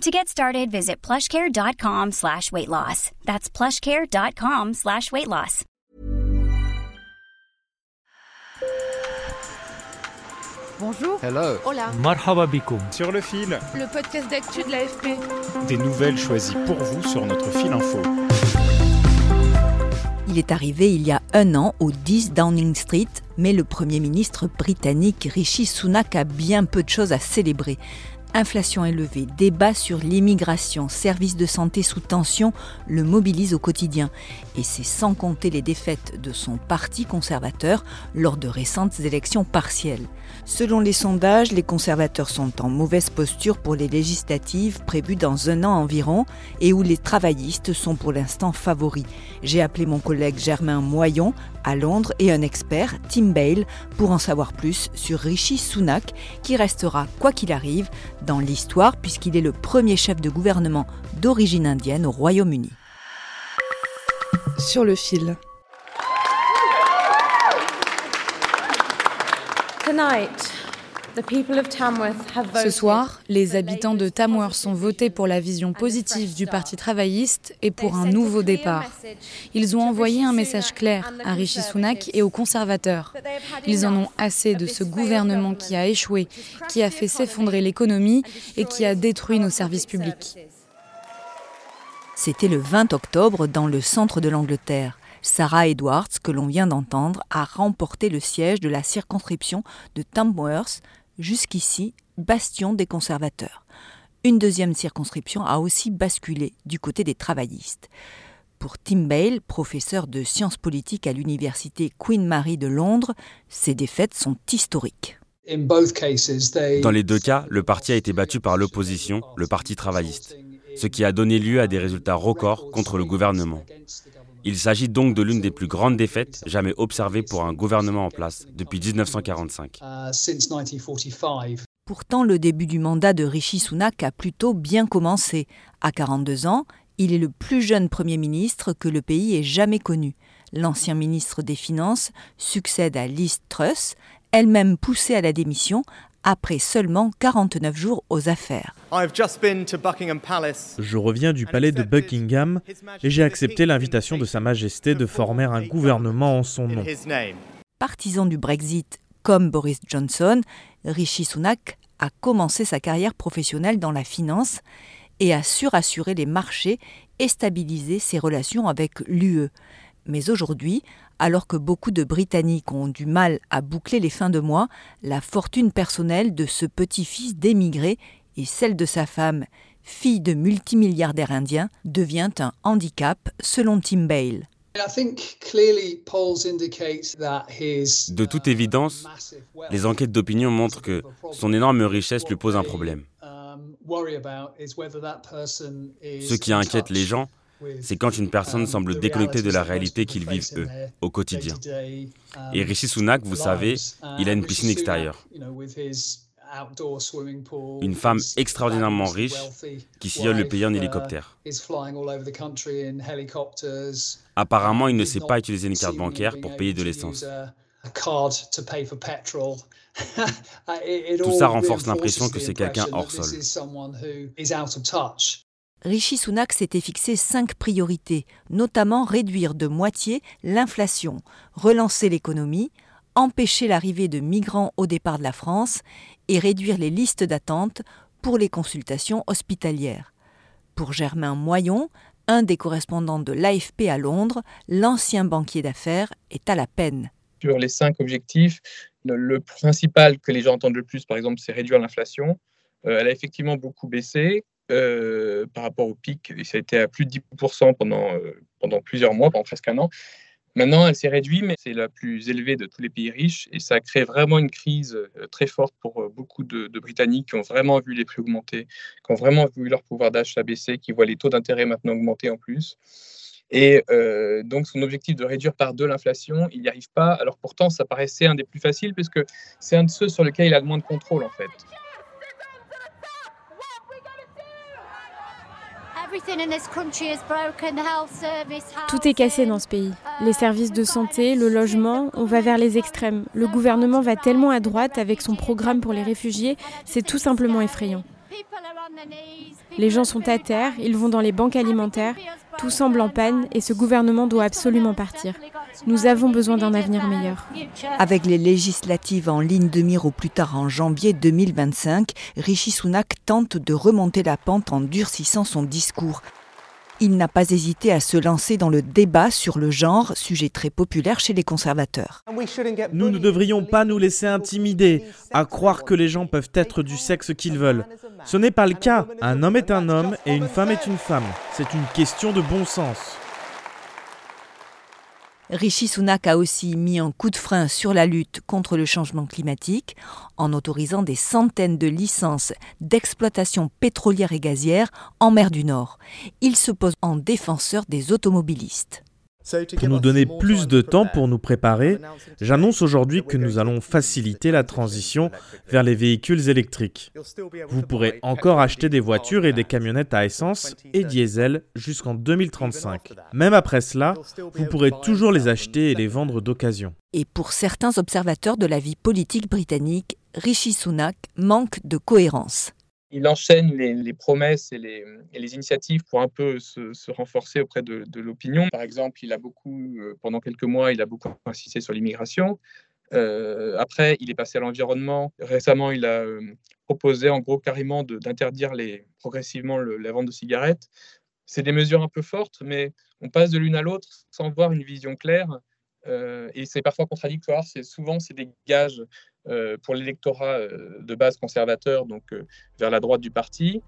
To get started, visit plushcare.com slash weight loss. That's plushcare.com slash weight loss. Bonjour. Hello. Hola. Marhaba bikoum. Sur le fil, Le podcast d'actu de l'AFP. des nouvelles choisies pour vous sur notre fil info. Il est arrivé il y a un an au 10 Downing Street, mais le Premier ministre britannique Rishi Sunak a bien peu de choses à célébrer. Inflation élevée, débat sur l'immigration, services de santé sous tension le mobilisent au quotidien. Et c'est sans compter les défaites de son parti conservateur lors de récentes élections partielles. Selon les sondages, les conservateurs sont en mauvaise posture pour les législatives prévues dans un an environ et où les travaillistes sont pour l'instant favoris. J'ai appelé mon collègue Germain Moyon à Londres et un expert, Tim Bale, pour en savoir plus sur Rishi Sunak, qui restera, quoi qu'il arrive, dans l'histoire puisqu'il est le premier chef de gouvernement d'origine indienne au Royaume-Uni. Sur le fil. Ce soir, les habitants de Tamworth ont voté pour la vision positive du Parti travailliste et pour un nouveau départ. Ils ont envoyé un message clair à Rishi Sunak et aux conservateurs. Ils en ont assez de ce gouvernement qui a échoué, qui a fait s'effondrer l'économie et qui a détruit nos services publics. C'était le 20 octobre dans le centre de l'Angleterre. Sarah Edwards, que l'on vient d'entendre, a remporté le siège de la circonscription de Tamworth, jusqu'ici bastion des conservateurs. Une deuxième circonscription a aussi basculé du côté des travaillistes. Pour Tim Bale, professeur de sciences politiques à l'université Queen Mary de Londres, ces défaites sont historiques. Dans les deux cas, le parti a été battu par l'opposition, le Parti travailliste, ce qui a donné lieu à des résultats records contre le gouvernement. Il s'agit donc de l'une des plus grandes défaites jamais observées pour un gouvernement en place depuis 1945. Pourtant, le début du mandat de Rishi Sunak a plutôt bien commencé. À 42 ans, il est le plus jeune Premier ministre que le pays ait jamais connu. L'ancien ministre des Finances succède à Liz Truss, elle-même poussée à la démission après seulement 49 jours aux affaires. Je reviens du palais de Buckingham et j'ai accepté l'invitation de Sa Majesté de former un gouvernement en son nom. Partisan du Brexit comme Boris Johnson, Rishi Sunak a commencé sa carrière professionnelle dans la finance et a su rassurer les marchés et stabiliser ses relations avec l'UE. Mais aujourd'hui, alors que beaucoup de Britanniques ont du mal à boucler les fins de mois, la fortune personnelle de ce petit-fils d'émigré et celle de sa femme, fille de multimilliardaires indiens, devient un handicap selon Tim Bale. De toute évidence, les enquêtes d'opinion montrent que son énorme richesse lui pose un problème. Ce qui inquiète les gens, c'est quand une personne semble déconnectée de la réalité qu'ils vivent eux, au quotidien. Et Rishi Sunak, vous savez, il a une piscine extérieure. Une femme extraordinairement riche qui sillonne le pays en hélicoptère. Apparemment, il ne sait pas utiliser une carte bancaire pour payer de l'essence. Tout ça renforce l'impression que c'est quelqu'un hors sol. Rishi Sunak s'était fixé cinq priorités, notamment réduire de moitié l'inflation, relancer l'économie, empêcher l'arrivée de migrants au départ de la France et réduire les listes d'attente pour les consultations hospitalières. Pour Germain Moyon, un des correspondants de l'AFP à Londres, l'ancien banquier d'affaires est à la peine. Sur les cinq objectifs, le principal que les gens entendent le plus, par exemple, c'est réduire l'inflation. Euh, elle a effectivement beaucoup baissé. Euh, par rapport au pic. Et ça a été à plus de 10% pendant, euh, pendant plusieurs mois, pendant presque un an. Maintenant, elle s'est réduite, mais c'est la plus élevée de tous les pays riches. Et ça a créé vraiment une crise euh, très forte pour beaucoup de, Britanniques qui ont vraiment vu les prix augmenter, qui ont vraiment vu leur pouvoir d'achat baisser, qui voient les taux d'intérêt maintenant augmenter en plus. Et donc, son objectif de réduire par deux l'inflation, il n'y arrive pas. Alors pourtant, ça paraissait un des plus faciles, puisque c'est un de ceux sur lesquels il a le moins de contrôle, en fait. Tout est cassé dans ce pays. Les services de santé, le logement, on va vers les extrêmes. Le gouvernement va tellement à droite avec son programme pour les réfugiés, c'est tout simplement effrayant. Les gens sont à terre, ils vont dans les banques alimentaires, tout semble en panne et ce gouvernement doit absolument partir. Nous avons besoin d'un avenir meilleur. Avec les législatives en ligne de mire au plus tard en janvier 2025, Rishi Sunak tente de remonter la pente en durcissant son discours. Il n'a pas hésité à se lancer dans le débat sur le genre, sujet très populaire chez les conservateurs. Nous ne devrions pas nous laisser intimider à croire que les gens peuvent être du sexe qu'ils veulent. Ce n'est pas le cas. Un homme est un homme et une femme est une femme. C'est une question de bon sens. Rishi Sunak a aussi mis un coup de frein sur la lutte contre le changement climatique en autorisant des centaines de licences d'exploitation pétrolière et gazière en mer du Nord. Il se pose en défenseur des automobilistes. Pour nous donner plus de temps pour nous préparer, j'annonce aujourd'hui que nous allons faciliter la transition vers les véhicules électriques. Vous pourrez encore acheter des voitures et des camionnettes à essence et diesel jusqu'en 2035. Même après cela, vous pourrez toujours les acheter et les vendre d'occasion. Et pour certains observateurs de la vie politique britannique, Rishi Sunak manque de cohérence il enchaîne les, promesses et les, initiatives pour un peu se, renforcer auprès de, l'opinion. Par exemple, il a beaucoup, euh, pendant quelques mois, il a beaucoup insisté sur l'immigration. Euh, après, il est passé à l'environnement. Récemment, il a euh, proposé en gros carrément d'interdire progressivement la vente de cigarettes. C'est des mesures un peu fortes, mais on passe de l'une à l'autre sans voir une vision claire. Et c'est parfois contradictoire. C'est souvent c'est des gages euh, pour l'électorat euh, de base conservateur, donc euh, vers la droite du parti.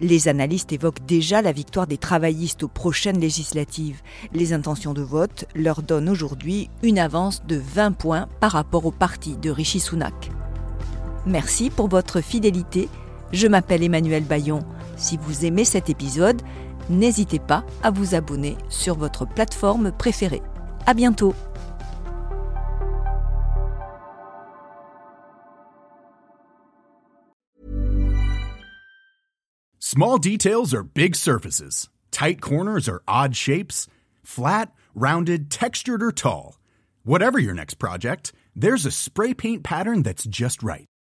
Les analystes évoquent déjà la victoire des travaillistes aux prochaines législatives. Les intentions de vote leur donnent aujourd'hui une avance de 20 points par rapport au parti de Rishi Sunak. Merci pour votre fidélité. Je m'appelle Emmanuel Bayon. Si vous aimez cet épisode, n'hésitez pas à vous abonner sur votre plateforme préférée. À bientôt! Small details are big surfaces. Tight corners are odd shapes. Flat, rounded, textured, or tall. Whatever your next project, there's a spray paint pattern that's just right.